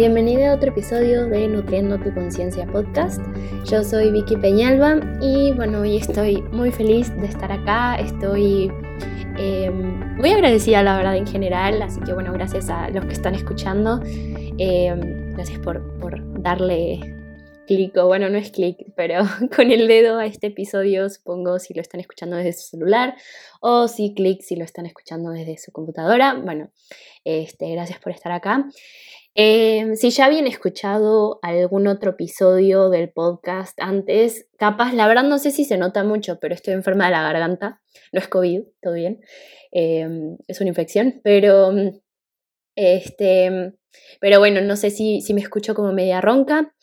Bienvenido a otro episodio de Nutriendo tu Conciencia Podcast. Yo soy Vicky Peñalba y bueno, hoy estoy muy feliz de estar acá. Estoy em, muy agradecida, la verdad, en general. Así que bueno, gracias a los que están escuchando. Em, gracias por, darle clic, o bueno, no es clic, pero con el dedo a este episodio, supongo si lo están escuchando desde su celular o si clic si lo están escuchando desde su computadora. Bueno, este, gracias por estar acá. Em, si ya habían escuchado algún otro episodio del podcast antes, capaz, la verdad no sé si se nota mucho, pero estoy enferma de la garganta. No es COVID, todo bien. Em, es una infección, pero este, pero bueno, no sé si, si me escucho como media ronca.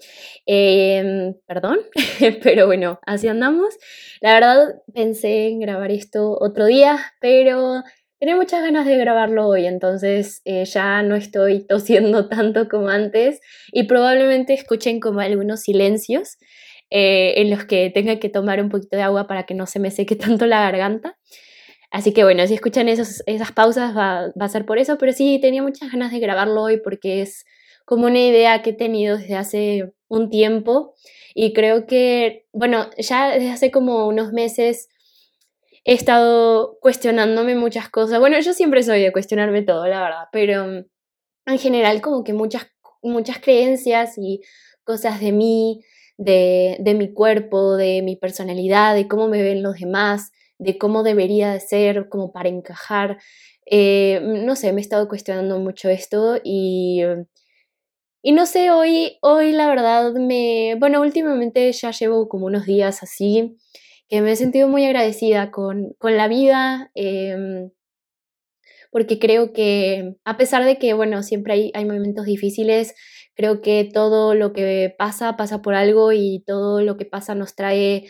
Em, perdón, pero bueno, así andamos. La verdad pensé en grabar esto otro día, pero Tenía muchas ganas de grabarlo hoy, entonces eh, ya no estoy tosiendo tanto como antes y probablemente escuchen como algunos silencios eh, en los que tenga que tomar un poquito de agua para que no se me seque tanto la garganta. Así que bueno, si escuchan esos, esas pausas va, va, a ser por eso, pero sí tenía muchas ganas de grabarlo hoy porque es como una idea que he tenido desde hace un tiempo y creo que, bueno, ya desde hace como unos meses he estado cuestionándome muchas cosas. Bueno, yo siempre soy de cuestionarme todo, la verdad, pero mm, en general como que muchas, muchas creencias y cosas de mí, de, de mi cuerpo, de mi personalidad, de cómo me ven los demás, de cómo debería de ser, como para encajar. Eh, no sé, me he estado cuestionando mucho esto y, y no sé, hoy, hoy la verdad me, bueno, últimamente ya llevo como unos días así que me he sentido muy agradecida con, la vida, em, porque creo que a pesar de que, bueno, siempre hay, hay momentos difíciles, creo que todo lo que pasa pasa por algo y todo lo que pasa nos trae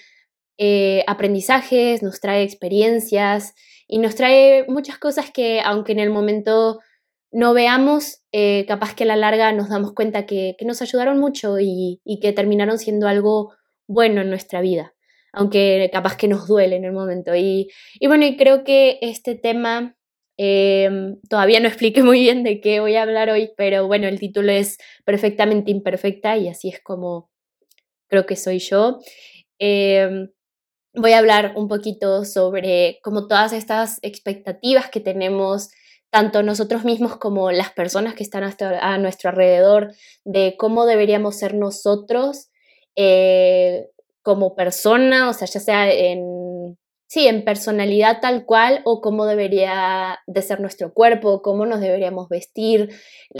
eh, aprendizajes, nos trae experiencias y nos trae muchas cosas que aunque en el momento no veamos, eh, capaz que a la larga nos damos cuenta que, nos ayudaron mucho y, y, que terminaron siendo algo bueno en nuestra vida aunque capaz que nos duele en el momento. Y, bueno, y creo que este tema em, todavía no expliqué muy bien de qué voy a hablar hoy, pero bueno, el título es Perfectamente Imperfecta y así es como creo que soy yo. Em, voy a hablar un poquito sobre como todas estas expectativas que tenemos tanto nosotros mismos como las personas que están a nuestro alrededor, de cómo deberíamos ser nosotros, eh, como persona, o sea, ya sea en, sí, en personalidad tal cual o cómo debería de ser nuestro cuerpo, cómo nos deberíamos vestir,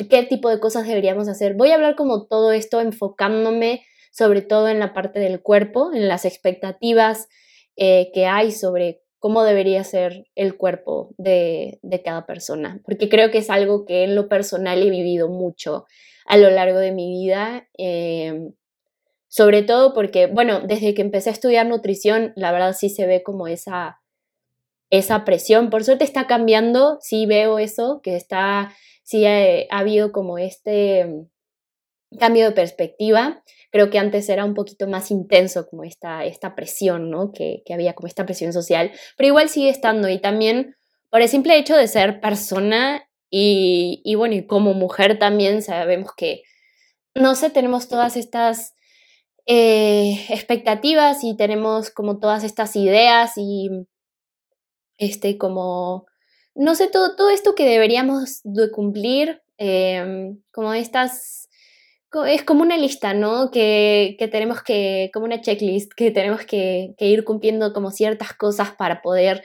qué tipo de cosas deberíamos hacer. Voy a hablar como todo esto enfocándome sobre todo en la parte del cuerpo, en las expectativas eh, que hay sobre cómo debería ser el cuerpo de, cada persona, porque creo que es algo que en lo personal he vivido mucho a lo largo de mi vida. Eh, sobre todo porque, bueno, desde que empecé a estudiar nutrición, la verdad sí se ve como esa, esa presión. Por suerte está cambiando, sí veo eso, que está, sí ha, habido como este mm, cambio de perspectiva. Creo que antes era un poquito más intenso como esta, esta presión, ¿no? Que, que había como esta presión social, pero igual sigue estando y también por el simple hecho de ser persona y, y bueno, y como mujer también sabemos que, no sé, tenemos todas estas eh, expectativas y tenemos como todas estas ideas y este como, no sé, todo, todo esto que deberíamos de cumplir, em, como estas, es como una lista, ¿no? Que, que, tenemos que, como una checklist, que tenemos que, ir cumpliendo como ciertas cosas para poder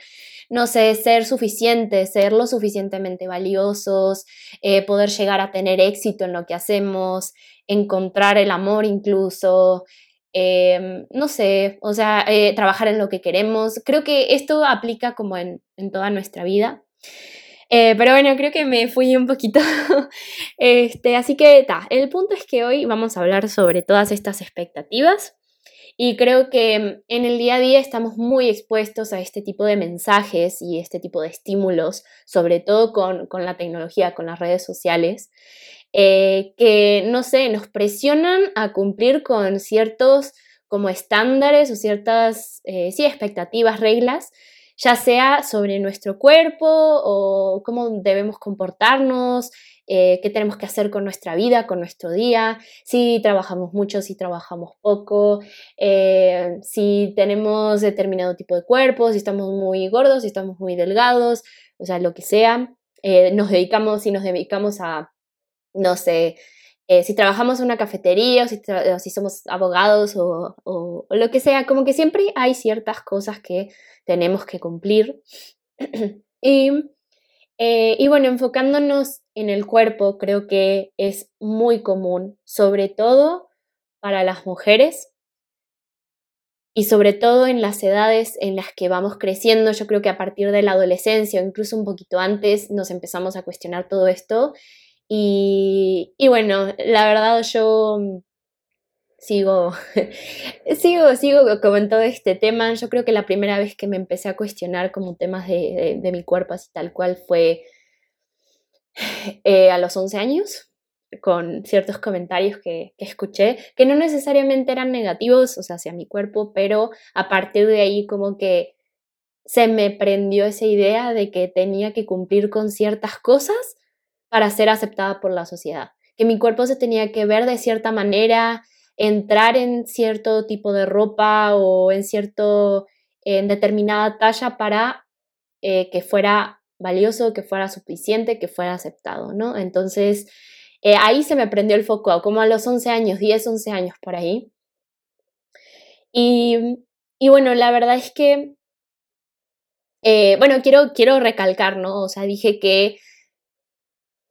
no sé, ser suficientes, ser lo suficientemente valiosos, eh, poder llegar a tener éxito en lo que hacemos, encontrar el amor incluso, em, no sé, o sea, eh, trabajar en lo que queremos. Creo que esto aplica como en, toda nuestra vida. Eh, pero bueno, creo que me fui un poquito. este, así que, ta, el punto es que hoy vamos a hablar sobre todas estas expectativas. Y creo que en el día a día estamos muy expuestos a este tipo de mensajes y este tipo de estímulos, sobre todo con, con la tecnología, con las redes sociales. Eh, que, no sé, nos presionan a cumplir con ciertos como estándares o ciertas, eh, sí, expectativas, reglas, ya sea sobre nuestro cuerpo o cómo debemos comportarnos, eh, qué tenemos que hacer con nuestra vida, con nuestro día, si trabajamos mucho, si trabajamos poco, eh, si tenemos determinado tipo de cuerpo, si estamos muy gordos, si estamos muy delgados, o sea, lo que sea. Eh, nos dedicamos, si nos dedicamos a, no sé, si trabajamos en una cafetería o si, somos abogados o, o, lo que sea, como que siempre hay ciertas cosas que tenemos que cumplir. y eh, y bueno, enfocándonos en el cuerpo, creo que es muy común, sobre todo para las mujeres y sobre todo en las edades en las que vamos creciendo. Yo creo que a partir de la adolescencia o incluso un poquito antes nos empezamos a cuestionar todo esto. Y, y bueno, la verdad yo sigo, sigo, sigo como en todo este tema. Yo creo que la primera vez que me empecé a cuestionar como temas de, mi cuerpo así tal cual fue eh, a los 11 años, con ciertos comentarios que, que, escuché, que no necesariamente eran negativos, o sea, hacia mi cuerpo, pero a partir de ahí como que se me prendió esa idea de que tenía que cumplir con ciertas cosas para ser aceptada por la sociedad, que mi cuerpo se tenía que ver de cierta manera, entrar en cierto tipo de ropa o en cierto, en determinada talla para eh, que fuera valioso, que fuera suficiente, que fuera aceptado, ¿no? Entonces, eh, ahí se me prendió el foco, como a los 11 años, 10, 11 años por ahí. Y, y bueno, la verdad es que, eh, bueno, quiero, quiero recalcar, ¿no? O sea, dije que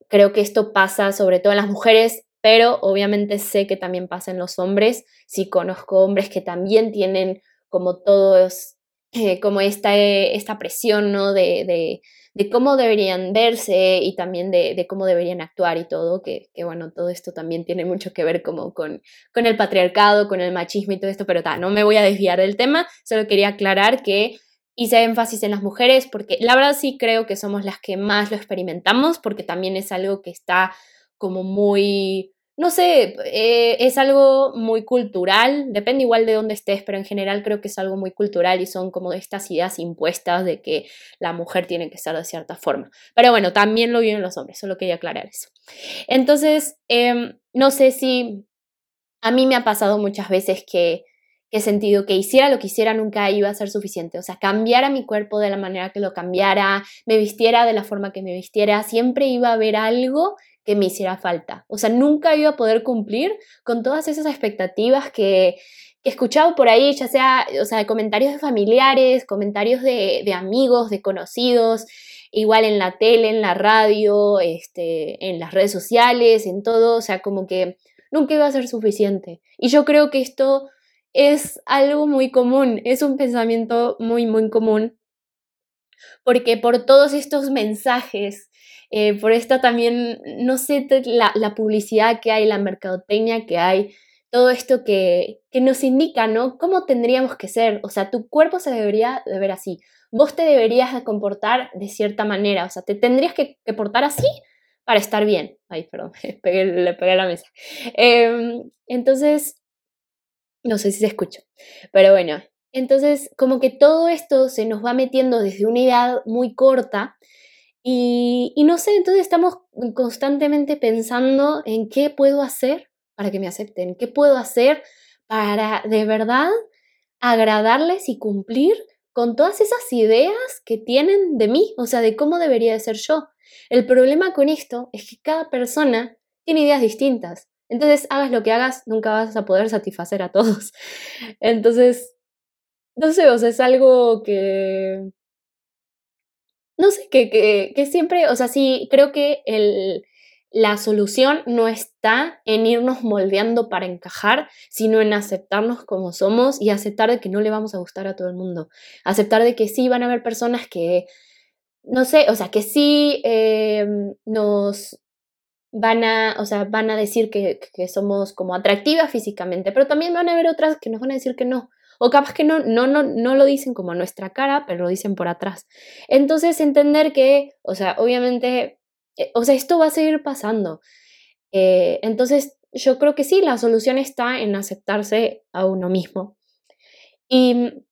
creo que esto pasa sobre todo en las mujeres pero obviamente sé que también pasa en los hombres, si conozco hombres que también tienen como todos, eh, como esta, eh, esta presión, ¿no? De, de, cómo deberían verse y también de, de cómo deberían actuar y todo, que, que, bueno, todo esto también tiene mucho que ver como con, con el patriarcado, con el machismo y todo esto, pero ta, no me voy a desviar del tema, solo quería aclarar que hice énfasis en las mujeres porque la verdad sí creo que somos las que más lo experimentamos porque también es algo que está como muy, no sé, eh, es algo muy cultural, depende igual de dónde estés, pero en general creo que es algo muy cultural y son como estas ideas impuestas de que la mujer tiene que ser de cierta forma. Pero bueno, también lo viven los hombres, solo quería aclarar eso. Entonces, em, no sé si a mí me ha pasado muchas veces que he sentido que hiciera lo que hiciera nunca iba a ser suficiente. O sea, cambiara mi cuerpo de la manera que lo cambiara, me vistiera de la forma que me vistiera, siempre iba a haber algo que me hiciera falta. O sea, nunca iba a poder cumplir con todas esas expectativas que, he escuchado por ahí, ya sea, o sea, comentarios de familiares, comentarios de, de, amigos, de conocidos, igual en la tele, en la radio, este, en las redes sociales, en todo, o sea, como que nunca iba a ser suficiente. Y yo creo que esto es algo muy común, es un pensamiento muy, muy común, porque por todos estos mensajes eh, por esta también, no sé, la, la, publicidad que hay, la mercadotecnia que hay, todo esto que, que nos indica, ¿no? ¿Cómo tendríamos que ser? O sea, tu cuerpo se debería de ver así, vos te deberías de comportar de cierta manera, o sea, te tendrías que, que portar así para estar bien. Ay, perdón, le pegué a la mesa. Em, entonces, no sé si se escucha, pero bueno, entonces como que todo esto se nos va metiendo desde una edad muy corta y, no sé, entonces estamos constantemente pensando en qué puedo hacer para que me acepten, qué puedo hacer para de verdad agradarles y cumplir con todas esas ideas que tienen de mí, o sea, de cómo debería de ser yo. El problema con esto es que cada persona tiene ideas distintas. Entonces, hagas lo que hagas, nunca vas a poder satisfacer a todos. Entonces, no sé, o sea, es algo que, no sé, que, que, siempre, o sea, sí, creo que el, la solución no está en irnos moldeando para encajar, sino en aceptarnos como somos y aceptar de que no le vamos a gustar a todo el mundo. Aceptar de que sí van a haber personas que, no sé, o sea, que sí eh, nos van a, o sea, van a decir que, que somos como atractivas físicamente, pero también van a haber otras que nos van a decir que no. O capaz que no, no, no, no lo dicen como nuestra cara, pero lo dicen por atrás. Entonces entender que, o sea, obviamente, eh, o sea, esto va a seguir pasando. Eh, entonces yo creo que sí, la solución está en aceptarse a uno mismo. Y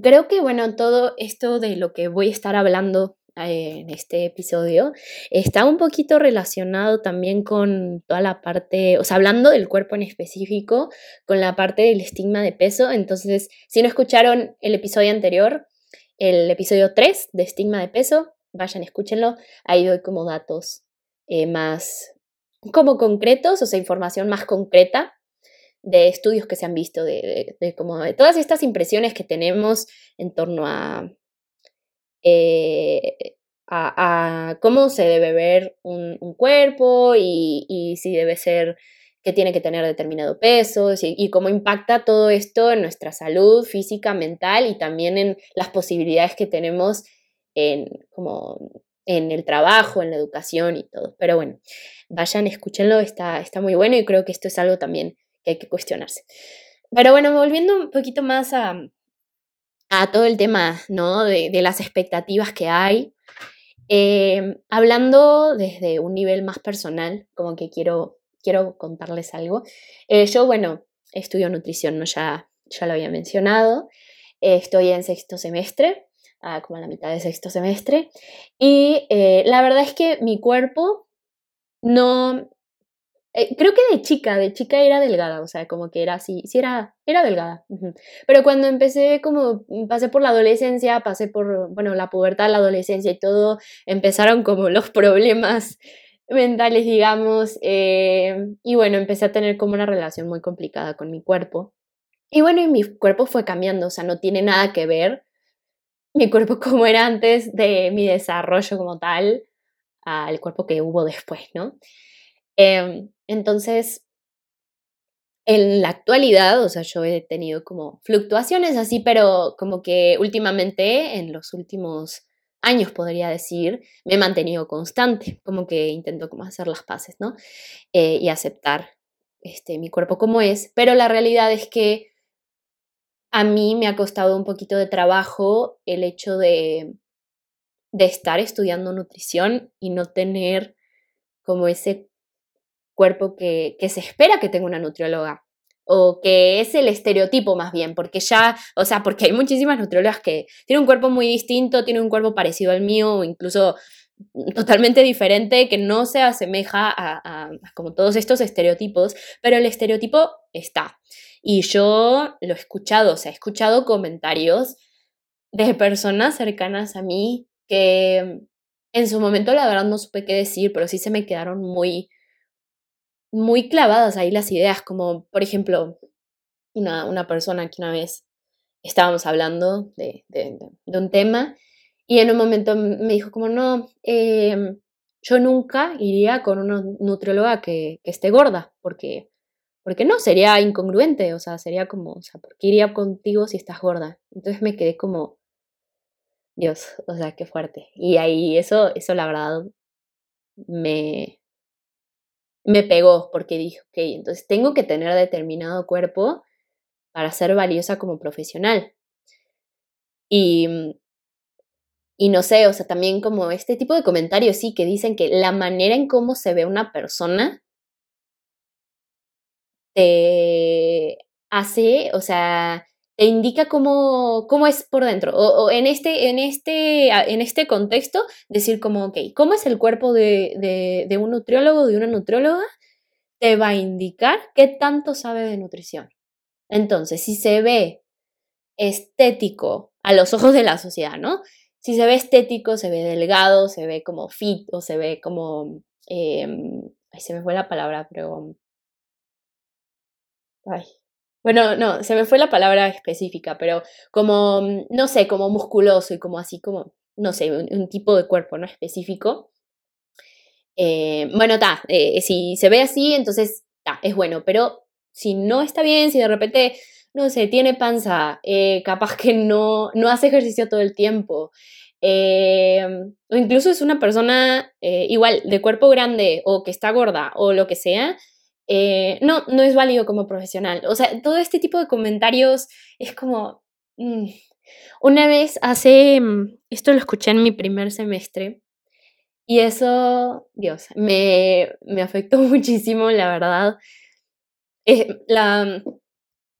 creo que, bueno, todo esto de lo que voy a estar hablando en este episodio está un poquito relacionado también con toda la parte, o sea, hablando del cuerpo en específico, con la parte del estigma de peso. Entonces, si no escucharon el episodio anterior, el episodio 3 de estigma de peso, vayan, escúchenlo. Ahí doy como datos eh, más como concretos, o sea, información más concreta de estudios que se han visto, de, como de todas estas impresiones que tenemos en torno a, eh, a, cómo se debe ver un, cuerpo y, si debe ser que tiene que tener determinado peso y, cómo impacta todo esto en nuestra salud física, mental y también en las posibilidades que tenemos en, como en el trabajo, en la educación y todo. Pero bueno, vayan, escúchenlo, está, está muy bueno y creo que esto es algo también que hay que cuestionarse. Pero bueno, volviendo un poquito más a, a todo el tema, ¿no? De, de las expectativas que hay. Eh, hablando desde un nivel más personal, como que quiero, quiero contarles algo. Eh, yo, bueno, estudio nutrición, ¿no? Ya, ya lo había mencionado. Eh, estoy en sexto semestre, ah, como a la mitad de sexto semestre. Y la verdad es que mi cuerpo no, eh, creo que de chica, de chica era delgada, o sea, como que era así, sí era, era delgada. Pero cuando empecé, como mm, pasé por la adolescencia, pasé por, bueno, la pubertad, la adolescencia y todo, empezaron como los problemas mentales, digamos, eh, y bueno, empecé a tener como una relación muy complicada con mi cuerpo. Y bueno, y mi cuerpo fue cambiando, o sea, no tiene nada que ver mi cuerpo como era antes de mi desarrollo como tal al cuerpo que hubo después, ¿no? Em, entonces, en la actualidad, o sea, yo he tenido como fluctuaciones así, pero como que últimamente, en los últimos años podría decir, me he mantenido constante, como que intento como hacer las paces, ¿no? Eh, y aceptar este, mi cuerpo como es, pero la realidad es que a mí me ha costado un poquito de trabajo el hecho de, de estar estudiando nutrición y no tener como ese cuerpo que, se espera que tenga una nutrióloga o que es el estereotipo más bien, porque ya, o sea, porque hay muchísimas nutriólogas que tienen un cuerpo muy distinto, tienen un cuerpo parecido al mío o incluso totalmente diferente que no se asemeja a, como todos estos estereotipos, pero el estereotipo está. Y yo lo he escuchado, o sea, he escuchado comentarios de personas cercanas a mí que en su momento la verdad no supe qué decir, pero sí se me quedaron muy, muy clavadas ahí las ideas, como por ejemplo, una, una persona que una vez estábamos hablando de, de, un tema y en un momento me dijo como, no, em, yo nunca iría con una nutrióloga que, que, esté gorda, porque, porque no, sería incongruente, o sea, sería como, o sea, ¿por qué iría contigo si estás gorda? Entonces me quedé como, Dios, o sea, qué fuerte. Y ahí eso, eso la verdad me, me pegó porque dije, ok, entonces tengo que tener determinado cuerpo para ser valiosa como profesional. Y, mm, y no sé, o sea, también como este tipo de comentarios, sí, que dicen que la manera en cómo se ve una persona te hace, o sea, te indica cómo, cómo es por dentro. O, en, este, en, este, en este contexto, decir como, ok, ¿cómo es el cuerpo de, de un nutriólogo, de una nutrióloga? Te va a indicar qué tanto sabe de nutrición. Entonces, si se ve estético a los ojos de la sociedad, ¿no? Si se ve estético, se ve delgado, se ve como fit o se ve como... Eh, ay, se me fue la palabra, pero... Ay, bueno, no, se me fue la palabra específica, pero como, no sé, como musculoso y como así, como, no sé, un, tipo de cuerpo, ¿no? Específico. Eh, bueno, está, eh, si se ve así, entonces, está, es bueno, pero si no está bien, si de repente, no sé, tiene panza, eh, capaz que no, no hace ejercicio todo el tiempo, o incluso es una persona igual de cuerpo grande o que está gorda o lo que sea, eh, no, no es válido como profesional. O sea, todo este tipo de comentarios es como... Mm, una vez hace, mm, esto lo escuché en mi primer semestre y eso, Dios, me, me afectó muchísimo, la verdad. Eh, la...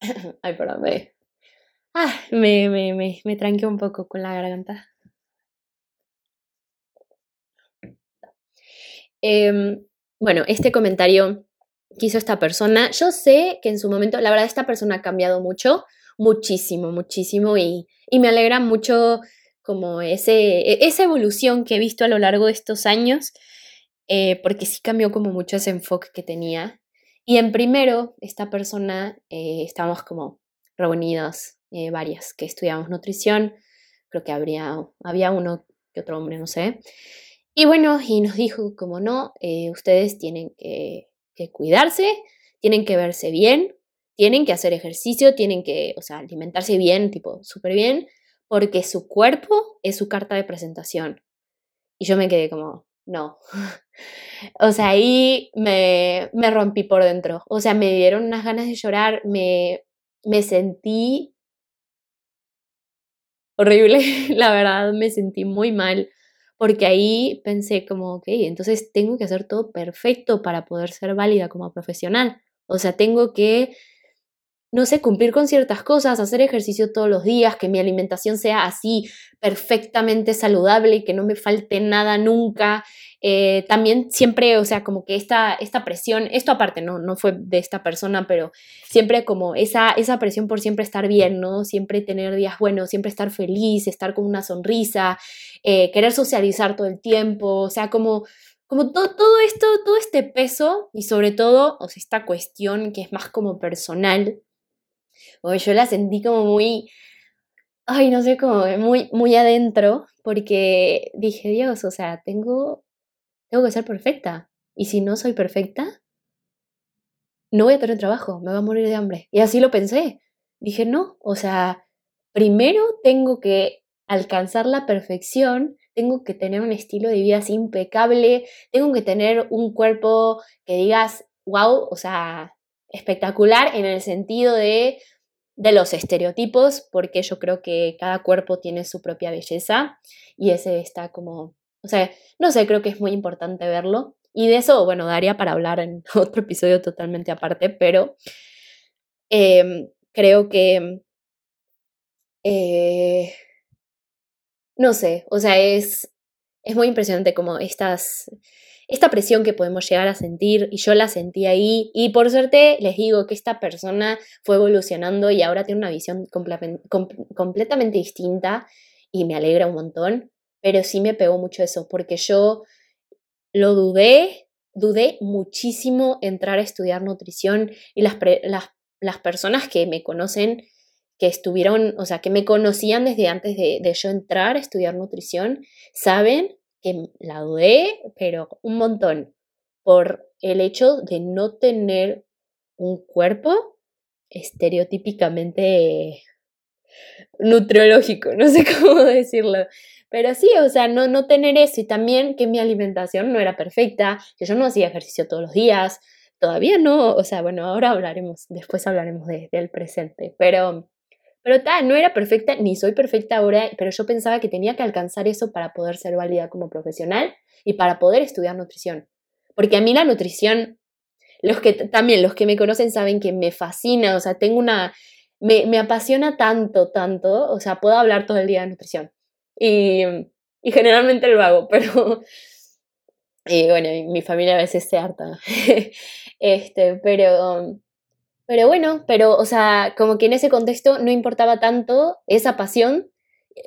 Ay, perdón, me... Ah, me, me, me, tranqué un poco con la garganta. em, bueno, este comentario que hizo esta persona, yo sé que en su momento, la verdad, esta persona ha cambiado mucho, muchísimo, muchísimo, y, y me alegra mucho como ese, e, esa evolución que he visto a lo largo de estos años, eh, porque sí cambió como mucho ese enfoque que tenía. Y en primero, esta persona, eh, estábamos como reunidas, eh, varias, que estudiamos nutrición, creo que habría, había uno que otro hombre, no sé. Y bueno, y nos dijo, como no, ustedes tienen que, que cuidarse, tienen que verse bien, tienen que hacer ejercicio, tienen que, o sea, alimentarse bien, tipo, súper bien, porque su cuerpo es su carta de presentación. Y yo me quedé como, no. o sea, ahí me, me, rompí por dentro. O sea, me dieron unas ganas de llorar, me, me sentí horrible, la verdad, me sentí muy mal, porque ahí pensé como, ok, entonces tengo que hacer todo perfecto para poder ser válida como profesional. O sea, tengo que no sé, cumplir con ciertas cosas, hacer ejercicio todos los días, que mi alimentación sea así perfectamente saludable que no me falte nada nunca. Eh, también siempre, o sea, como que esta, esta presión, esto aparte, no, no fue de esta persona, pero siempre como esa, esa presión por siempre estar bien, ¿no? Siempre tener días buenos, siempre estar feliz, estar con una sonrisa, eh, querer socializar todo el tiempo, o sea, como como todo, todo esto, todo este peso y sobre todo, o sea, esta cuestión que es más como personal, o yo la sentí como muy, ay, no sé, como muy, muy adentro, porque dije, Dios, o sea, tengo, tengo que ser perfecta. Y si no soy perfecta, no voy a tener trabajo, me voy a morir de hambre. Y así lo pensé. Dije, no, o sea, primero tengo que alcanzar la perfección, tengo que tener un estilo de vida impecable, tengo que tener un cuerpo que digas, wow, o sea, espectacular en el sentido de, de los estereotipos, porque yo creo que cada cuerpo tiene su propia belleza y ese está como, o sea, no sé, creo que es muy importante verlo. Y de eso, bueno, daría para hablar en otro episodio totalmente aparte, pero em, creo que, eh, no sé, o sea, es, es muy impresionante como estas, esta presión que podemos llegar a sentir y yo la sentí ahí y por suerte les digo que esta persona fue evolucionando y ahora tiene una visión completamente distinta y me alegra un montón, pero sí me pegó mucho eso porque yo lo dudé, dudé muchísimo entrar a estudiar nutrición y las, las, las personas que me conocen que estuvieron, o sea, que me conocían desde antes de, de, yo entrar a estudiar nutrición, saben que la dudé, pero un montón, por el hecho de no tener un cuerpo estereotípicamente nutriológico, no sé cómo decirlo. Pero sí, o sea, no, no tener eso y también que mi alimentación no era perfecta, que yo no hacía ejercicio todos los días, todavía no, o sea, bueno, ahora hablaremos, después hablaremos del presente, pero pero tal, no era perfecta, ni soy perfecta ahora, pero yo pensaba que tenía que alcanzar eso para poder ser válida como profesional y para poder estudiar nutrición. Porque a mí la nutrición, los que también los que me conocen saben que me fascina, o sea, tengo una, me, me apasiona tanto, tanto, o sea, puedo hablar todo el día de nutrición. Y, y generalmente lo hago, pero... Y bueno, mi familia a veces se harta. este, pero pero bueno, pero, o sea, como que en ese contexto no importaba tanto esa pasión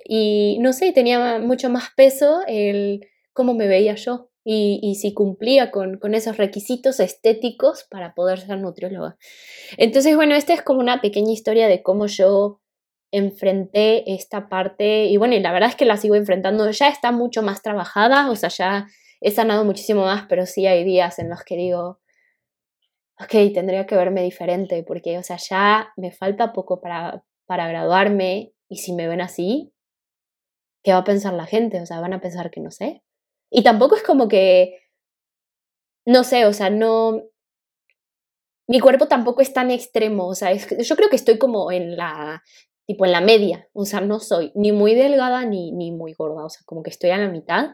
y no sé, tenía mucho más peso el cómo me veía yo y, si cumplía con, con, esos requisitos estéticos para poder ser nutrióloga. Entonces, bueno, esta es como una pequeña historia de cómo yo enfrenté esta parte y bueno, y la verdad es que la sigo enfrentando, ya está mucho más trabajada, o sea, ya he sanado muchísimo más, pero sí hay días en los que digo, ok, tendría que verme diferente, porque, o sea, ya me falta poco para, para graduarme y si me ven así, ¿qué va a pensar la gente? O sea, van a pensar que no sé. Y tampoco es como que, no sé, o sea, no... Mi cuerpo tampoco es tan extremo, o sea, yo creo que estoy como en la, tipo en la media, o sea, no soy ni muy delgada ni, ni muy gorda, o sea, como que estoy a la mitad.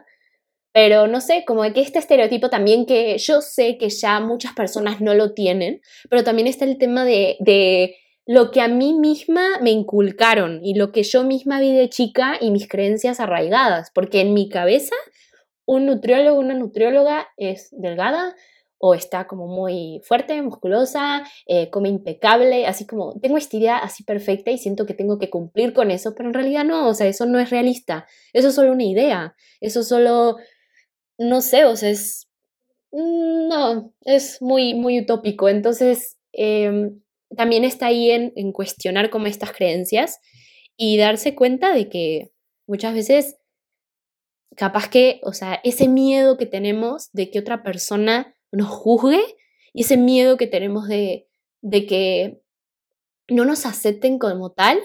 Pero no sé, como que este estereotipo también que yo sé que ya muchas personas no lo tienen, pero también está el tema de, de lo que a mí misma me inculcaron y lo que yo misma vi de chica y mis creencias arraigadas, porque en mi cabeza un nutriólogo, una nutrióloga es delgada o está como muy fuerte, musculosa, eh, come impecable, así como tengo esta idea así perfecta y siento que tengo que cumplir con eso, pero en realidad no, o sea, eso no es realista, eso es solo una idea, eso solo, no sé, o sea, es, mm, no, es muy, muy utópico, entonces em, también está ahí en, cuestionar como estas creencias y darse cuenta de que muchas veces capaz que, o sea, ese miedo que tenemos de que otra persona nos juzgue y ese miedo que tenemos de, de que no nos acepten como tal,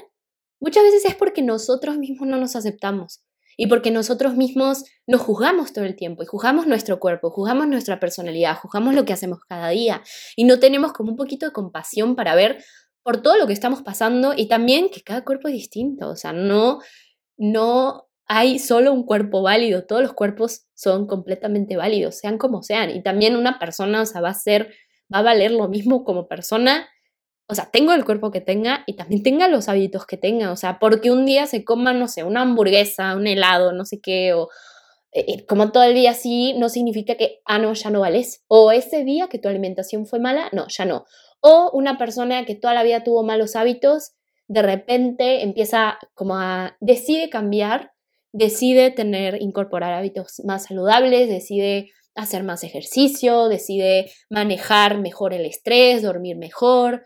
muchas veces es porque nosotros mismos no nos aceptamos y porque nosotros mismos nos juzgamos todo el tiempo y juzgamos nuestro cuerpo, juzgamos nuestra personalidad, juzgamos lo que hacemos cada día y no tenemos como un poquito de compasión para ver por todo lo que estamos pasando y también que cada cuerpo es distinto, o sea, no no hay solo un cuerpo válido, todos los cuerpos son completamente válidos, sean como sean. Y también una persona, o sea, va a ser, va a valer lo mismo como persona. O sea, tengo el cuerpo que tenga y también tenga los hábitos que tenga. O sea, porque un día se coma, no sé, una hamburguesa, un helado, no sé qué, o eh, eh, como todo el día así, no significa que, ah, no, ya no vales. O ese día que tu alimentación fue mala, no, ya no. O una persona que toda la vida tuvo malos hábitos, de repente empieza como a, decide cambiar decide tener, incorporar hábitos más saludables, decide hacer más ejercicio, decide manejar mejor el estrés, dormir mejor,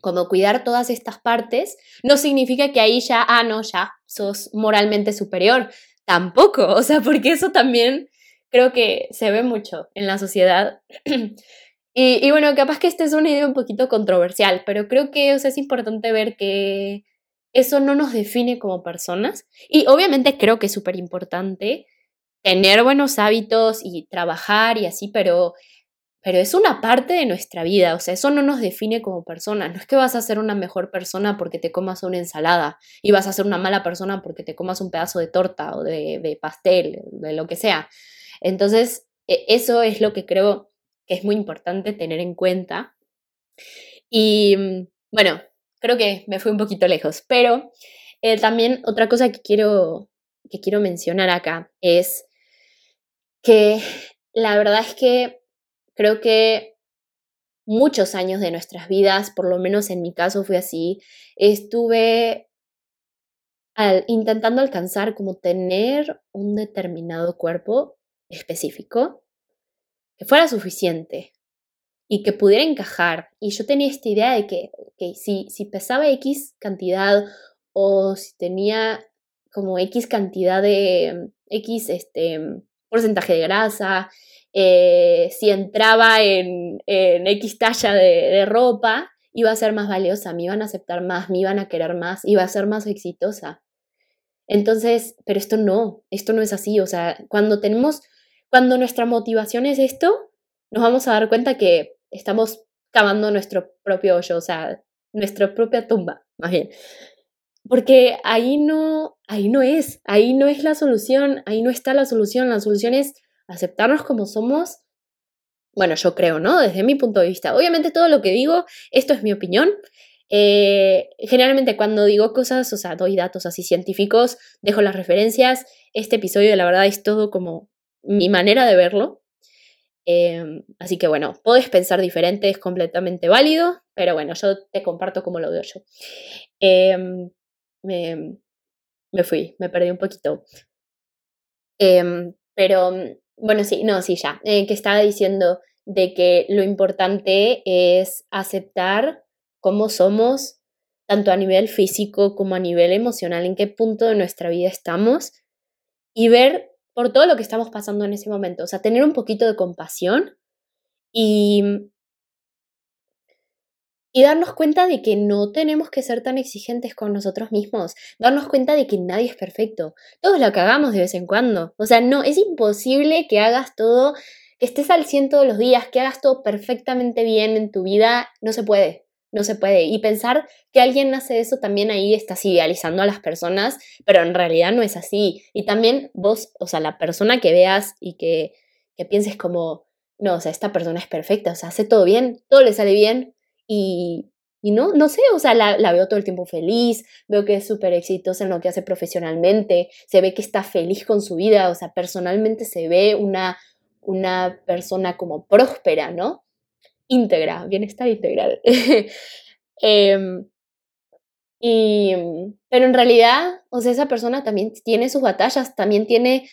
como cuidar todas estas partes, no significa que ahí ya, ah, no, ya sos moralmente superior. Tampoco, o sea, porque eso también creo que se ve mucho en la sociedad. y, y, bueno, capaz que esta es una idea un poquito controversial, pero creo que es importante ver que eso no nos define como personas. Y obviamente creo que es súper importante tener buenos hábitos y trabajar y así, pero, pero es una parte de nuestra vida, o sea, eso no nos define como personas. No es que vas a ser una mejor persona porque te comas una ensalada y vas a ser una mala persona porque te comas un pedazo de torta o de, de pastel, de lo que sea. Entonces, e, eso es lo que creo que es muy importante tener en cuenta. Y mm, bueno, creo que me fui un poquito lejos, pero eh, también otra cosa que quiero, que quiero mencionar acá es que la verdad es que creo que muchos años de nuestras vidas, por lo menos en mi caso fue así, estuve intentando alcanzar como tener un determinado cuerpo específico que fuera suficiente, y que pudiera encajar. Y yo tenía esta idea de que si, si pesaba X cantidad o si tenía como X cantidad de X este, porcentaje de grasa, eh, si entraba en, en X talla de, de, ropa, iba a ser más valiosa, me iban a aceptar más, me iban a querer más, iba a ser más exitosa. Entonces, pero esto no, esto no es así. O sea, cuando tenemos, cuando nuestra motivación es esto, nos vamos a dar cuenta que estamos cavando nuestro propio hoyo, o sea, nuestra propia tumba, más bien. Porque ahí no, ahí no es, ahí no es la solución, ahí no está la solución, la solución es aceptarnos como somos. Bueno, yo creo, ¿no? Desde mi punto de vista. Obviamente todo lo que digo, esto es mi opinión. Eh, generalmente cuando digo cosas, o sea, doy datos así científicos, dejo las referencias. Este episodio, la verdad, es todo como mi manera de verlo. Em, así que bueno, puedes pensar diferente, es completamente válido, pero bueno, yo te comparto cómo lo veo yo. Em, me, me, fui, me perdí un poquito. Em, pero bueno, sí, no, sí, ya, eh, que estaba diciendo de que lo importante es aceptar cómo somos, tanto a nivel físico como a nivel emocional, en qué punto de nuestra vida estamos y ver por todo lo que estamos pasando en ese momento. O sea, tener un poquito de compasión y, y darnos cuenta de que no tenemos que ser tan exigentes con nosotros mismos. Darnos cuenta de que nadie es perfecto. Todos lo cagamos de vez en cuando. O sea, no, es imposible que hagas todo, que estés al ciento de los días, que hagas todo perfectamente bien en tu vida. No se puede no se puede. Y pensar que alguien hace eso también ahí estás idealizando a las personas, pero en realidad no es así. Y también vos, o sea, la persona que veas y que, que pienses como, no, o sea, esta persona es perfecta, o sea, hace todo bien, todo le sale bien y, no, no sé, o sea, la, veo todo el tiempo feliz, veo que es súper exitosa en lo que hace profesionalmente, se ve que está feliz con su vida, o sea, personalmente se ve una, una persona como próspera, ¿no? Íntegra, bienestar integral. Em, y, pero en realidad, o sea, esa persona también tiene sus batallas, también tiene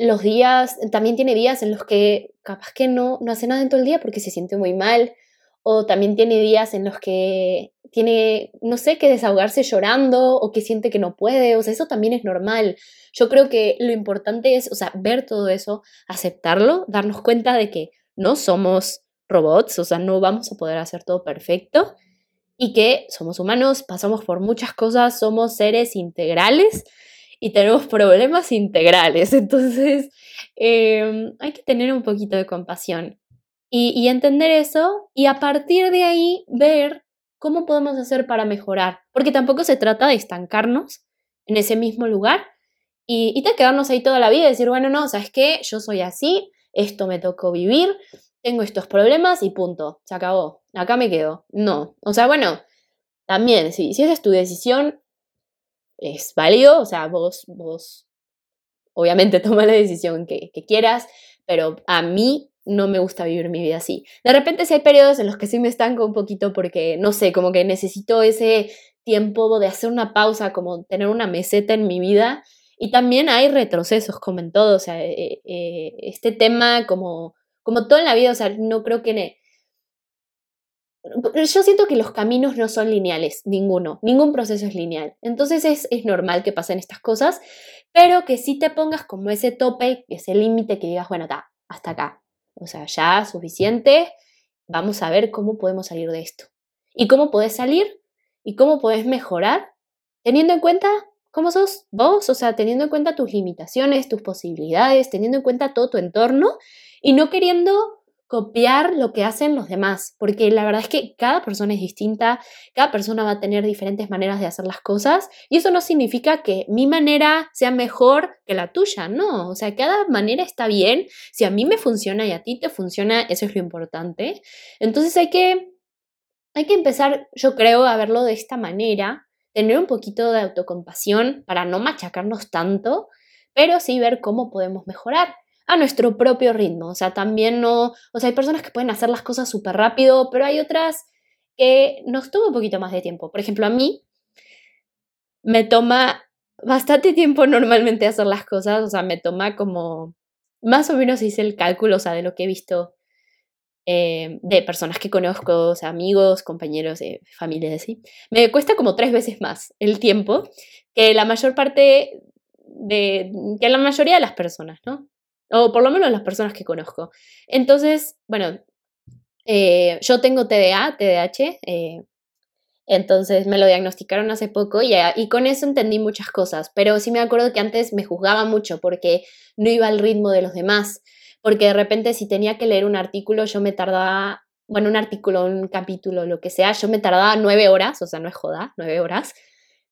los días, también tiene días en los que capaz que no, no hace nada en todo el día porque se siente muy mal, o también tiene días en los que tiene, no sé, que desahogarse llorando o que siente que no puede, o sea, eso también es normal. Yo creo que lo importante es, o sea, ver todo eso, aceptarlo, darnos cuenta de que no somos robots, o sea, no vamos a poder hacer todo perfecto y que somos humanos, pasamos por muchas cosas, somos seres integrales y tenemos problemas integrales. Entonces, em, hay que tener un poquito de compasión y, entender eso y a partir de ahí ver cómo podemos hacer para mejorar. Porque tampoco se trata de estancarnos en ese mismo lugar y, y quedarnos ahí toda la vida y decir, bueno, no, ¿sabes qué? Yo soy así, esto me tocó vivir, tengo estos problemas y punto, se acabó, acá me quedo. No, o sea, bueno, también, si, si esa es tu decisión, es válido, o sea, vos, vos obviamente toma la decisión que quieras, pero a mí no me gusta vivir mi vida así. De repente sí hay periodos en los que sí me estanco un poquito porque, no sé, como que necesito ese tiempo de hacer una pausa, como tener una meseta en mi vida. Y también hay retrocesos, como en todo, o sea, eh, eh, este tema como, como todo en la vida, o sea, no creo que... Yo siento que los caminos no son lineales, ninguno, ningún proceso es lineal. Entonces es, es normal que pasen estas cosas, pero que sí te pongas como ese tope, ese límite que digas, bueno, está, hasta acá, o sea, ya suficiente, vamos a ver cómo podemos salir de esto. ¿Y cómo podés salir? ¿Y cómo podés mejorar? Teniendo en cuenta cómo sos vos, o sea, teniendo en cuenta tus limitaciones, tus posibilidades, teniendo en cuenta todo tu entorno y no queriendo copiar lo que hacen los demás, porque la verdad es que cada persona es distinta, cada persona va a tener diferentes maneras de hacer las cosas y eso no significa que mi manera sea mejor que la tuya, no, o sea, cada manera está bien, si a mí me funciona y a ti te funciona, eso es lo importante. Entonces hay que hay que empezar, yo creo, a verlo de esta manera, tener un poquito de autocompasión para no machacarnos tanto, pero sí ver cómo podemos mejorar a nuestro propio ritmo. O sea, también no, o sea, hay personas que pueden hacer las cosas súper rápido, pero hay otras que nos toma un poquito más de tiempo. Por ejemplo, a mí me toma bastante tiempo normalmente hacer las cosas, o sea, me toma como, más o menos hice el cálculo, o sea, de lo que he visto eh, de personas que conozco, o sea, amigos, compañeros, de familia, así. Me cuesta como tres veces más el tiempo que la mayor parte de, que la mayoría de las personas, ¿no? O por lo menos las personas que conozco. Entonces, bueno, eh, yo tengo TDA, TDAH, eh, entonces me lo diagnosticaron hace poco y, y, con eso entendí muchas cosas, pero sí me acuerdo que antes me juzgaba mucho porque no iba al ritmo de los demás, porque de repente si tenía que leer un artículo yo me tardaba, bueno, un artículo, un capítulo, lo que sea, yo me tardaba nueve horas, o sea, no es joda, nueve horas,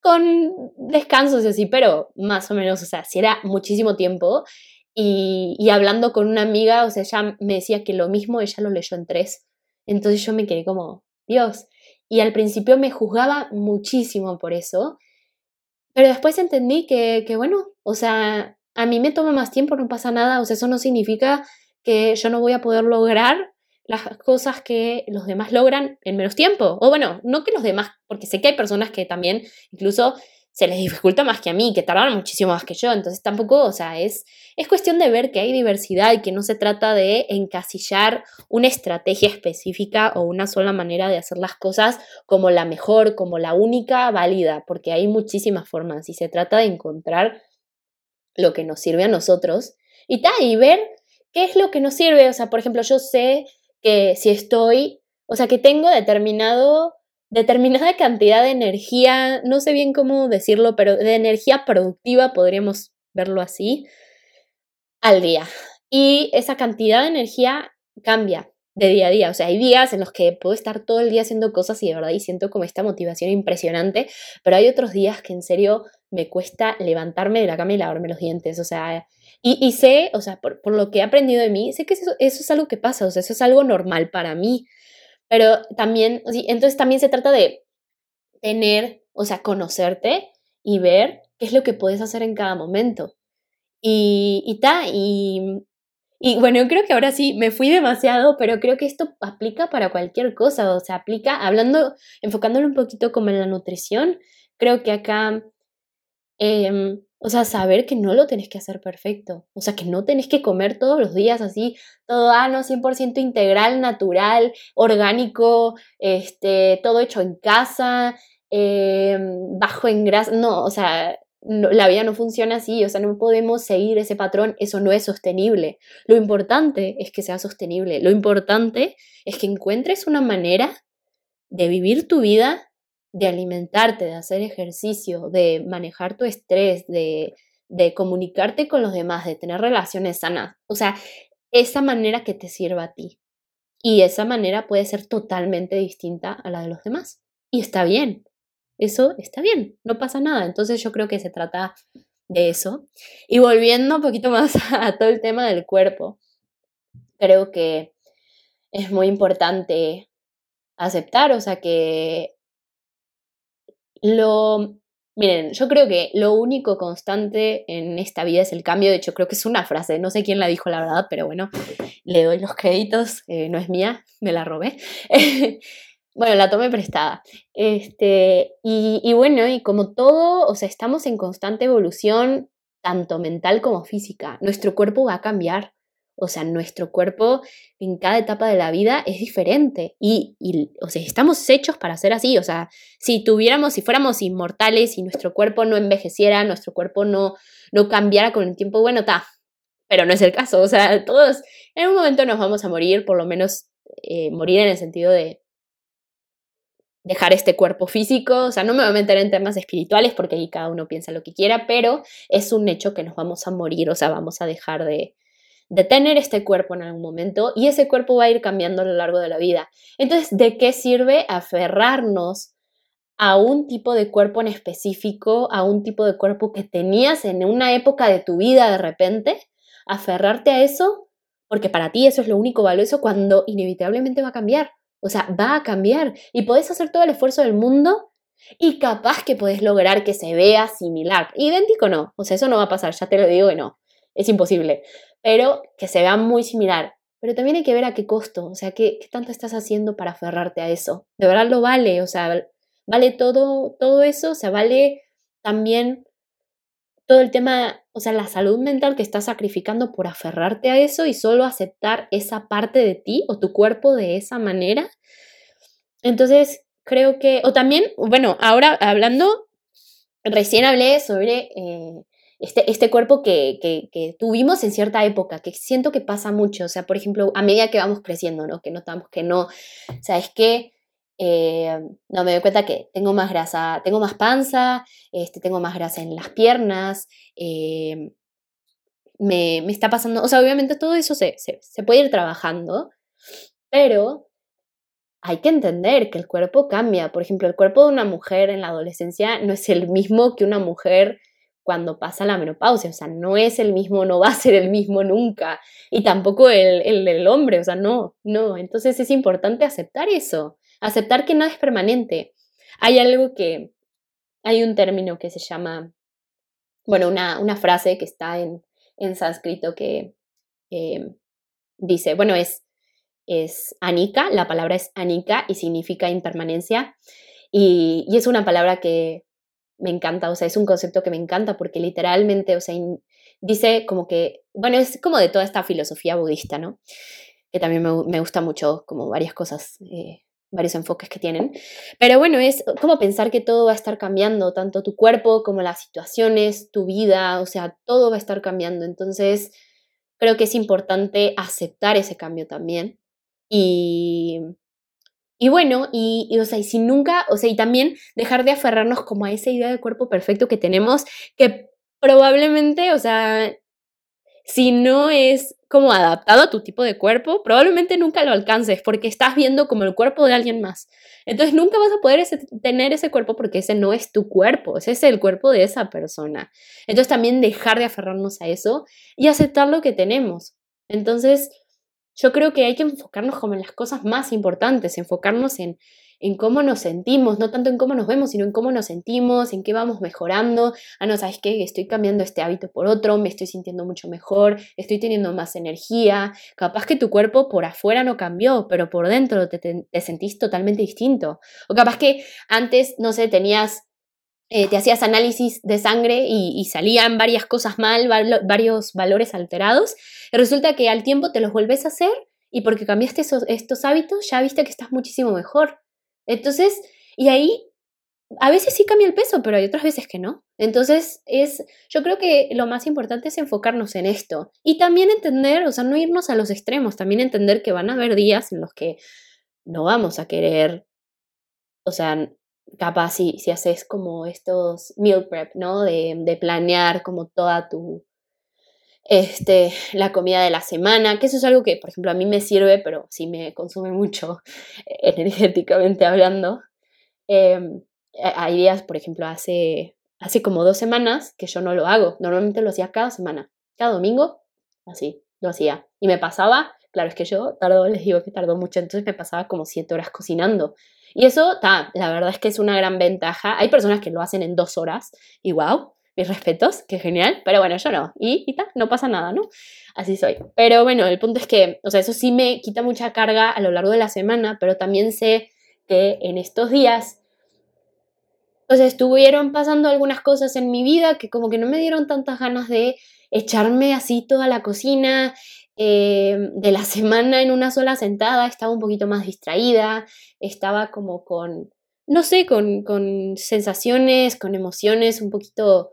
con descansos y así, pero más o menos, o sea, si era muchísimo tiempo y, hablando con una amiga, o sea, ella me decía que lo mismo ella lo leyó en tres. Entonces yo me quedé como, Dios. Y al principio me juzgaba muchísimo por eso, pero después entendí que, que, bueno, o sea, a mí me toma más tiempo, no pasa nada, o sea, eso no significa que yo no voy a poder lograr las cosas que los demás logran en menos tiempo. O bueno, no que los demás, porque sé que hay personas que también incluso se les dificulta más que a mí, que tardan muchísimo más que yo. Entonces tampoco, o sea, es, es cuestión de ver que hay diversidad y que no se trata de encasillar una estrategia específica o una sola manera de hacer las cosas como la mejor, como la única válida, porque hay muchísimas formas y se trata de encontrar lo que nos sirve a nosotros y, ta, y ver qué es lo que nos sirve. O sea, por ejemplo, yo sé que si estoy, o sea, que tengo determinado determinada cantidad de energía, no sé bien cómo decirlo, pero de energía productiva, podríamos verlo así, al día. Y esa cantidad de energía cambia de día a día. O sea, hay días en los que puedo estar todo el día haciendo cosas y de verdad y siento como esta motivación impresionante, pero hay otros días que en serio me cuesta levantarme de la cama y lavarme los dientes. O sea, y, sé, o sea, por, lo que he aprendido de mí, sé que eso, eso es algo que pasa, o sea, eso es algo normal para mí Pero también, entonces también se trata de tener, o sea, conocerte y ver qué es lo que puedes hacer en cada momento. Y, y ta, y, y bueno, yo creo que ahora sí me fui demasiado, pero creo que esto aplica para cualquier cosa, o sea, aplica, hablando, enfocándolo un poquito como en la nutrición, creo que acá, em, o sea, saber que no lo tenés que hacer perfecto, o sea, que no tenés que comer todos los días así, todo, ah, no, 100% integral, natural, orgánico, este, todo hecho en casa, em, bajo en grasa, no, o sea, la vida no funciona así, o sea, no podemos seguir ese patrón, eso no es sostenible. Lo importante es que sea sostenible, lo importante es que encuentres una manera de vivir tu vida, de alimentarte, de hacer ejercicio, de manejar tu estrés, de, de comunicarte con los demás, de tener relaciones sanas, o sea, esa manera que te sirva a ti. Y esa manera puede ser totalmente distinta a la de los demás. Y está bien, eso está bien, no pasa nada. Entonces yo creo que se trata de eso. Y volviendo un poquito más a todo el tema del cuerpo, creo que es muy importante aceptar, o sea que lo... Miren, yo creo que lo único constante en esta vida es el cambio. De hecho, creo que es una frase, no sé quién la dijo la verdad, pero bueno, le doy los créditos, eh, no es mía, me la robé. Bueno, la tomé prestada. Este, y, bueno, y como todo, o sea, estamos en constante evolución, tanto mental como física. Nuestro cuerpo va a cambiar. O sea, nuestro cuerpo en cada etapa de la vida es diferente. Y, o sea, estamos hechos para ser así. O sea, si tuviéramos, si fuéramos inmortales y nuestro cuerpo no envejeciera, nuestro cuerpo no, no cambiara con el tiempo, bueno, está. Pero no es el caso. O sea, todos en un momento nos vamos a morir, por lo menos eh, morir en el sentido de dejar este cuerpo físico, o sea, no me voy a meter en temas espirituales porque ahí cada uno piensa lo que quiera, pero es un hecho que nos vamos a morir, o sea, vamos a dejar de, de tener este cuerpo en algún momento y ese cuerpo va a ir cambiando a lo largo de la vida. Entonces, ¿de qué sirve aferrarnos a un tipo de cuerpo en específico, a un tipo de cuerpo que tenías en una época de tu vida de repente? Aferrarte a eso porque para ti eso es lo único valioso cuando inevitablemente va a cambiar. O sea, va a cambiar y podés hacer todo el esfuerzo del mundo y capaz que podés lograr que se vea similar. Idéntico no, o sea, eso no va a pasar, ya te lo digo que no, es imposible, pero que se vea muy similar. Pero también hay que ver a qué costo, o sea, qué, qué tanto estás haciendo para aferrarte a eso. De verdad lo vale, o sea, vale todo, todo eso, o sea, vale también todo el tema, o sea, la salud mental que estás sacrificando por aferrarte a eso y solo aceptar esa parte de ti o tu cuerpo de esa manera. Entonces, creo que, o también, bueno, ahora hablando, recién hablé sobre eh, este, este cuerpo que, que, tuvimos en cierta época, que siento que pasa mucho, o sea, por ejemplo, a medida que vamos creciendo, ¿no? Que notamos que no, o sea, es que eh, no, me doy cuenta que tengo más grasa, tengo más panza, este, tengo más grasa en las piernas, eh, me, me, está pasando, o sea, obviamente todo eso se, se, se puede ir trabajando, pero hay que entender que el cuerpo cambia. Por ejemplo, el cuerpo de una mujer en la adolescencia no es el mismo que una mujer cuando pasa la menopausia, o sea, no es el mismo, no va a ser el mismo nunca, y tampoco el, el, el hombre, o sea, no, no, entonces es importante aceptar eso, Aceptar que nada es permanente. Hay algo que, hay un término que se llama, bueno, una, una frase que está en, en sánscrito que dice, bueno, es, es anika, la palabra es anika y significa impermanencia. Y, y, es una palabra que me encanta, o sea, es un concepto que me encanta porque literalmente, o sea, dice como que, bueno, es como de toda esta filosofía budista, ¿no? Que también me, me gusta mucho, como varias cosas eh, varios enfoques que tienen. Pero bueno, es como pensar que todo va a estar cambiando, tanto tu cuerpo como las situaciones, tu vida, o sea, todo va a estar cambiando. Entonces, creo que es importante aceptar ese cambio también. Y, y bueno, y, y, o sea, y si nunca, o sea, y también dejar de aferrarnos como a esa idea de cuerpo perfecto que tenemos, que probablemente, o sea, si no es como adaptado a tu tipo de cuerpo, probablemente nunca lo alcances porque estás viendo como el cuerpo de alguien más. Entonces nunca vas a poder tener ese cuerpo porque ese no es tu cuerpo, ese es el cuerpo de esa persona. Entonces también dejar de aferrarnos a eso y aceptar lo que tenemos. Entonces, yo creo que hay que enfocarnos como en las cosas más importantes, enfocarnos en, en cómo nos sentimos, no tanto en cómo nos vemos, sino en cómo nos sentimos, en qué vamos mejorando. Ah, no, ¿sabes qué? Estoy cambiando este hábito por otro, me estoy sintiendo mucho mejor, estoy teniendo más energía. Capaz que tu cuerpo por afuera no cambió, pero por dentro te, te, sentís totalmente distinto. O capaz que antes, no sé, tenías eh, te hacías análisis de sangre y, salían varias cosas mal, varios valores alterados, resulta que al tiempo te los vuelves a hacer y porque cambiaste estos hábitos ya viste que estás muchísimo mejor. Entonces, y ahí a veces sí cambia el peso, pero hay otras veces que no. Entonces, es, yo creo que lo más importante es enfocarnos en esto y también entender, o sea, no irnos a los extremos, también entender que van a haber días en los que no vamos a querer, o sea, capaz si, si haces como estos meal prep, ¿no? De, de planear como toda tu, este, la comida de la semana, que eso es algo que, por ejemplo, a mí me sirve, pero sí me consume mucho energéticamente hablando. Em, hay días, por ejemplo, hace, hace como dos semanas que yo no lo hago. Normalmente lo hacía cada semana, cada domingo, así, lo hacía. Y me pasaba, claro, es que yo tardo, les digo que tardó mucho, entonces me pasaba como siete horas cocinando. Y eso, ta, la verdad es que es una gran ventaja. Hay personas que lo hacen en dos horas y wow, mis respetos, qué genial, pero bueno, yo no, y, y tal, no pasa nada, ¿no? Así soy. Pero bueno, el punto es que, o sea, eso sí me quita mucha carga a lo largo de la semana, pero también sé que en estos días, sea, estuvieron pasando algunas cosas en mi vida que como que no me dieron tantas ganas de echarme así toda la cocina eh, de la semana en una sola sentada, estaba un poquito más distraída, estaba como con, no sé, con, con sensaciones, con emociones un poquito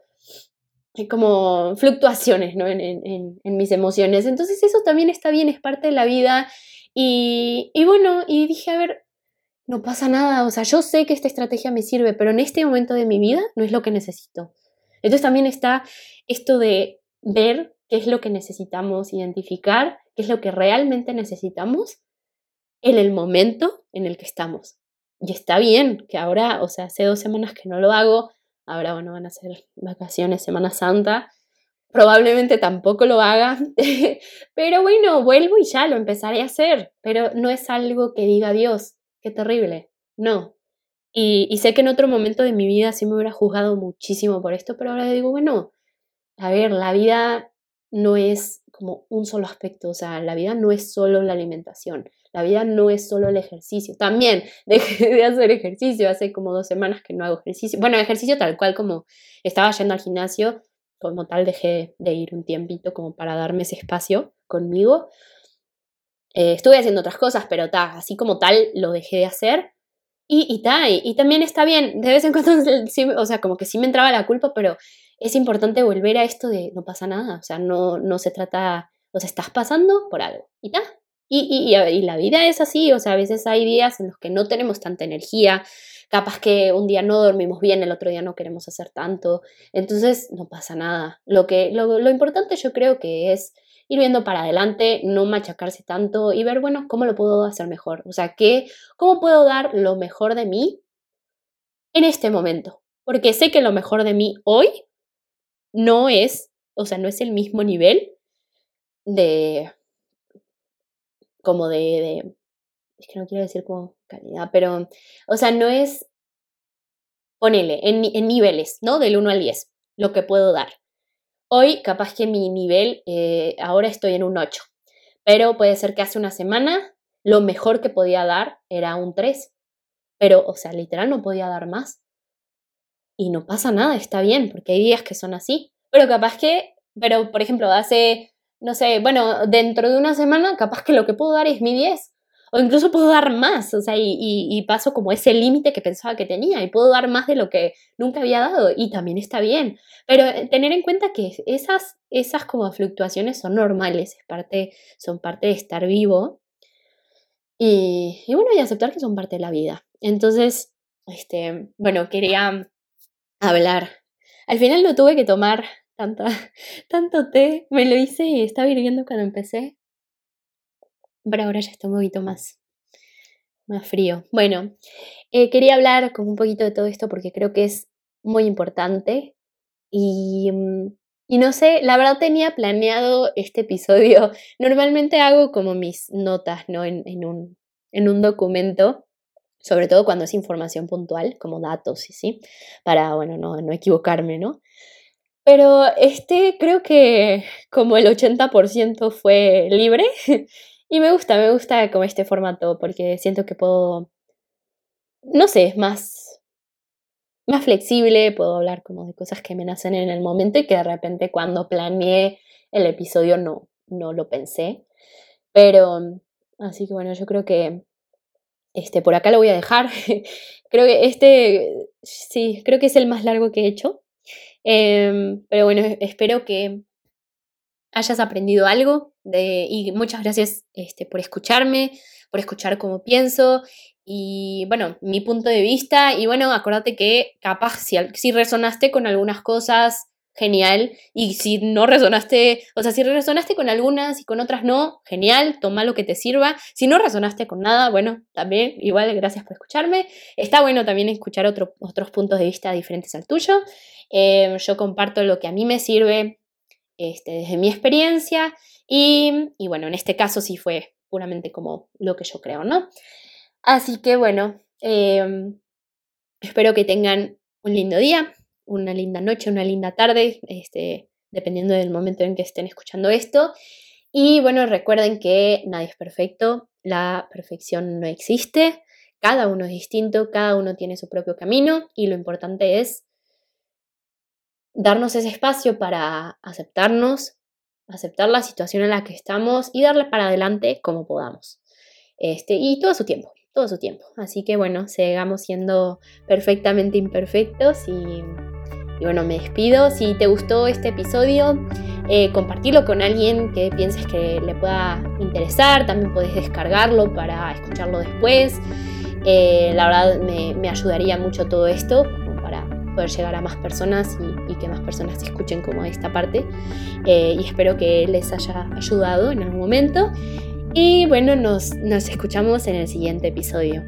hay como fluctuaciones ¿no? en, en, en, mis emociones. Entonces eso también está bien, es parte de la vida. Y, y, bueno, y dije, a ver, no pasa nada, o sea, yo sé que esta estrategia me sirve, pero en este momento de mi vida no es lo que necesito. Entonces también está esto de ver qué es lo que necesitamos, identificar qué es lo que realmente necesitamos en el momento en el que estamos. Y está bien que ahora, o sea, hace dos semanas que no lo hago, Ahora, bueno, van a ser vacaciones, Semana Santa. Probablemente tampoco lo haga, pero bueno, vuelvo y ya lo empezaré a hacer. Pero no es algo que diga Dios, qué terrible. No. Y, y sé que en otro momento de mi vida sí me hubiera juzgado muchísimo por esto, pero ahora digo, bueno, a ver, la vida no es como un solo aspecto, o sea, la vida no es solo la alimentación, la vida no es solo el ejercicio. También dejé de hacer ejercicio, hace como dos semanas que no hago ejercicio. Bueno, ejercicio tal cual como estaba yendo al gimnasio, como tal dejé de ir un tiempito como para darme ese espacio conmigo. Eh, estuve haciendo otras cosas, pero ta, así como tal lo dejé de hacer. Y, y, ta, y, también está bien, de vez en cuando, o sea, como que sí me entraba la culpa, pero es importante volver a esto de no pasa nada, o sea, no, no se trata, o sea, estás pasando por algo. Y ta, y, y, la vida es así, o sea, a veces hay días en los que no tenemos tanta energía, capaz que un día no dormimos bien, el otro día no queremos hacer tanto, entonces no pasa nada. Lo, que, lo, lo importante yo creo que es ir viendo para adelante, no machacarse tanto y ver, bueno, cómo lo puedo hacer mejor, o sea, ¿qué, cómo puedo dar lo mejor de mí en este momento, porque sé que lo mejor de mí hoy no es, o sea, no es el mismo nivel de como de, es que no quiero decir como calidad, pero, o sea, no es, ponele, en, en niveles, ¿no? Del 1 al 10, lo que puedo dar. Hoy capaz que mi nivel, eh, ahora estoy en un 8, pero puede ser que hace una semana lo mejor que podía dar era un 3, pero, o sea, literal no podía dar más. Y no pasa nada, está bien, porque hay días que son así. Pero capaz que, pero por ejemplo, hace no sé, bueno, dentro de una semana capaz que lo que puedo dar es mi 10. O incluso puedo dar más, o sea, y, paso como ese límite que pensaba que tenía y puedo dar más de lo que nunca había dado y también está bien. Pero eh, tener en cuenta que esas, esas como fluctuaciones son normales, es parte, son parte de estar vivo y, y bueno, y aceptar que son parte de la vida. Entonces, este, bueno, quería hablar. Al final no tuve que tomar tanto té. Me lo hice y estaba hirviendo cuando empecé. Pero ahora ya está un poquito más, más frío. Bueno, eh, quería hablar con un poquito de todo esto porque creo que es muy importante. Y, mm, y no sé, la verdad tenía planeado este episodio. Normalmente hago como mis notas, ¿no? En, un, en un documento, sobre todo cuando es información puntual, como datos, ¿sí? Para, bueno, no, no equivocarme, ¿no? Pero este creo que como el 80% fue libre y me gusta, me gusta como este formato porque siento que puedo, no sé, más, más flexible, puedo hablar como de cosas que me nacen en el momento y que de repente cuando planeé el episodio no, no lo pensé. Pero, así que bueno, yo creo que este, por acá lo voy a dejar. creo que este, sí, creo que es el más largo que he hecho. Em, pero bueno, espero que hayas aprendido algo de, y muchas gracias este, por escucharme, por escuchar cómo pienso y bueno, mi punto de vista y bueno, acuérdate que capaz si, si resonaste con algunas cosas, genial, y si no resonaste, o sea, si resonaste con algunas y con otras no, genial, toma lo que te sirva, si no resonaste con nada, bueno, también igual gracias por escucharme, está bueno también escuchar otros puntos de vista diferentes al tuyo, eh, yo comparto lo que a mí me sirve este, desde mi experiencia. Y, y bueno, en este caso sí fue puramente como lo que yo creo, ¿no? Así que bueno, em, espero que tengan un lindo día, una linda noche, una linda tarde, este, dependiendo del momento en que estén escuchando esto. Y bueno, recuerden que nadie es perfecto, la perfección no existe, cada uno es distinto, cada uno tiene su propio camino y lo importante es darnos ese espacio para aceptarnos, aceptar la situación en la que estamos y darle para adelante como podamos. Este, y todo su tiempo todo su tiempo. Así que bueno, sigamos siendo perfectamente imperfectos y, bueno, me despido. Si te gustó este episodio, eh, compartirlo con alguien que pienses que le pueda interesar. También puedes descargarlo para escucharlo después. Eh, la verdad me, ayudaría mucho todo esto para poder llegar a más personas y, que más personas escuchen como esta parte. Eh, y espero que les haya ayudado en algún momento. Y bueno, nos, nos escuchamos en el siguiente episodio.